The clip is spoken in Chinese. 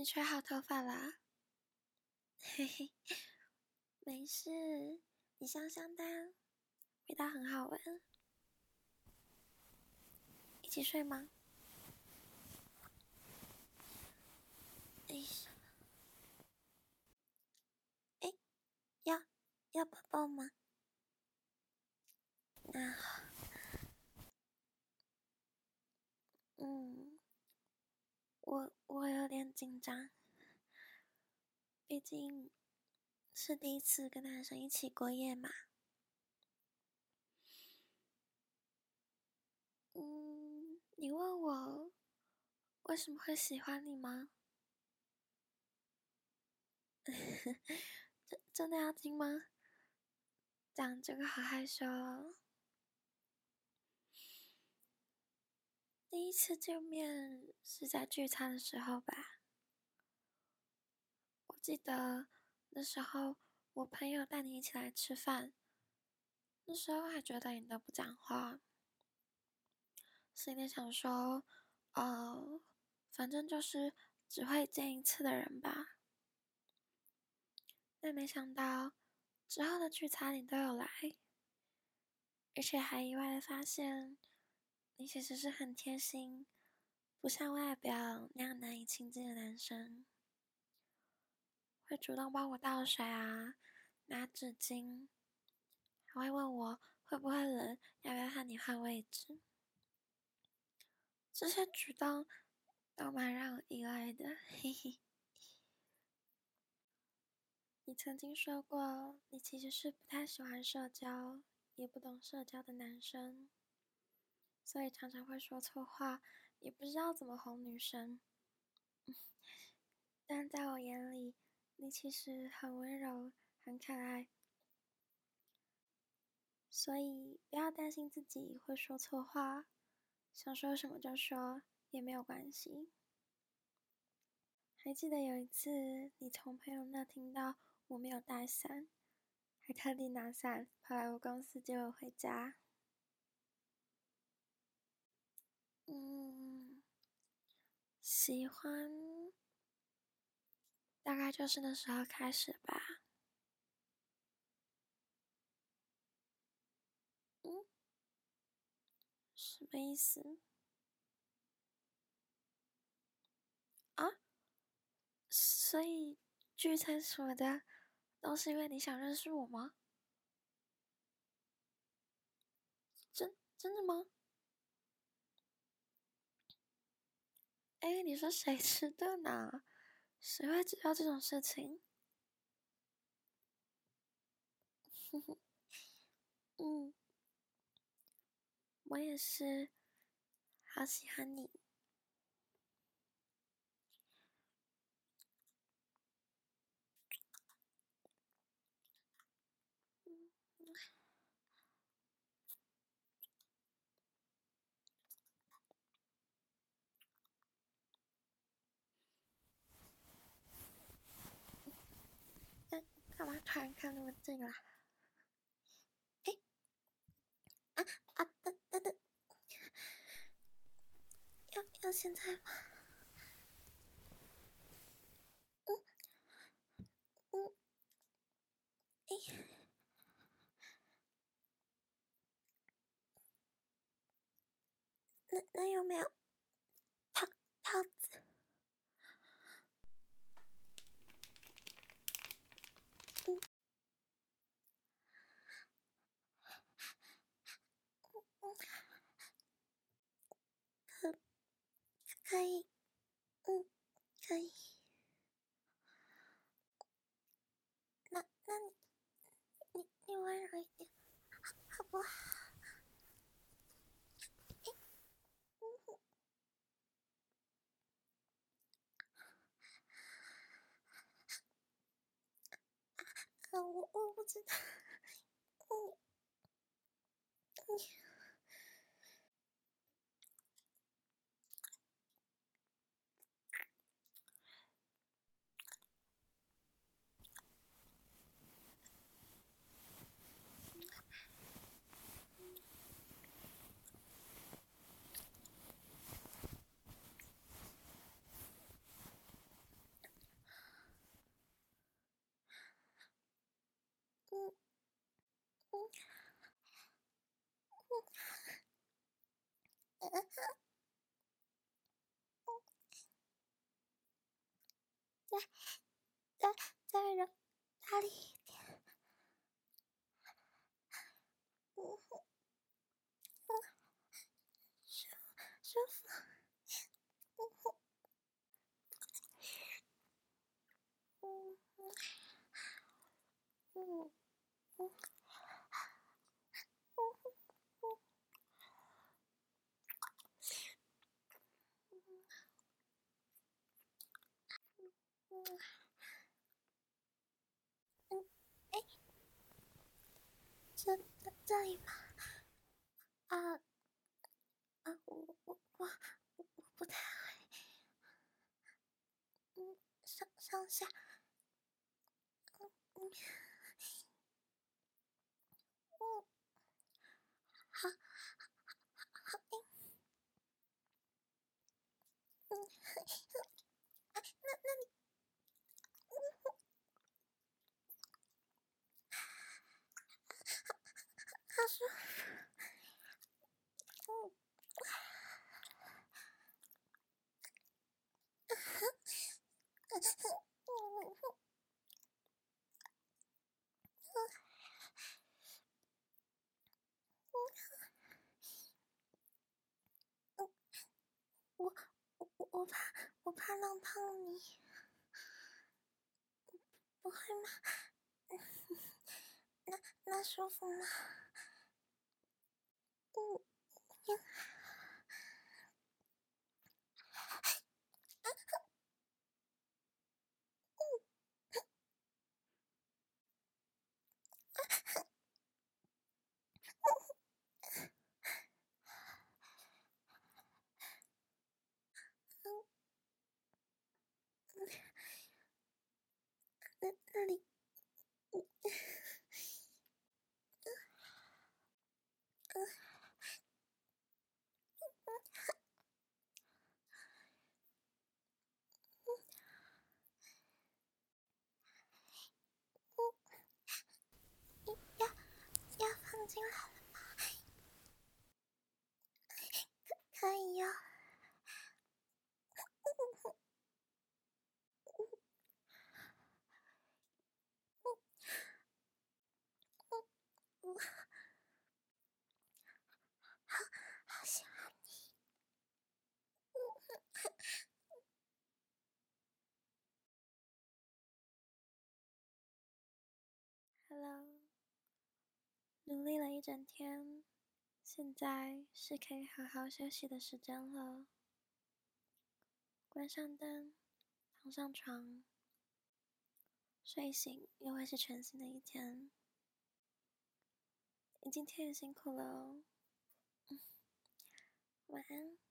你吹好头发啦？嘿嘿，没事，你香香的，味道很好闻。一起睡吗？哎，哎，要要抱抱吗？那好，嗯，我我有点紧张，毕竟是第一次跟男生一起过夜嘛。嗯，你问我为什么会喜欢你吗？真真的要听吗？讲这个好害羞。第一次见面是在聚餐的时候吧？我记得那时候我朋友带你一起来吃饭，那时候还觉得你都不讲话，心里想说，哦，反正就是只会见一次的人吧。但没想到之后的聚餐你都有来，而且还意外的发现。你其实是很贴心，不像外表那样难以亲近的男生，会主动帮我倒水啊，拿纸巾，还会问我会不会冷，要不要和你换位置。这些举动都蛮让我意外的，嘿嘿。你曾经说过，你其实是不太喜欢社交，也不懂社交的男生。所以常常会说错话，也不知道怎么哄女生。但在我眼里，你其实很温柔、很可爱，所以不要担心自己会说错话，想说什么就说也没有关系。还记得有一次，你从朋友那听到我没有带伞，还特地拿伞跑来我公司接我回家。嗯，喜欢大概就是那时候开始吧。嗯，什么意思？啊？所以聚餐什么的都是因为你想认识我吗？真真的吗？哎，你说谁迟钝呢？谁会知道这种事情？哼 哼嗯，我也是，好喜欢你。干嘛突然看那么近啦？哎，啊啊等等等，要要现在吗？嗯嗯，哎，那那有没有套套子？可以，嗯，可以。那那你你你温柔一点，好不好？嗯，我我不知道，嗯，你。再再再让大力一点，舒舒服，嗯嗯嗯。嗯，哎，这这里吗？啊啊，我我我我不太会。嗯，上上下，嗯嗯嗯，好，好硬。嗯，那那你。说：“，我我我怕我怕弄痛你，不会吗？那那舒服吗？”嗯，那那里。进来了吗？可可以哟。好，好喜欢你。Hello。努力了一整天，现在是可以好好休息的时间了。关上灯，躺上床，睡醒又会是全新的一天。你今天也辛苦了哦，晚安。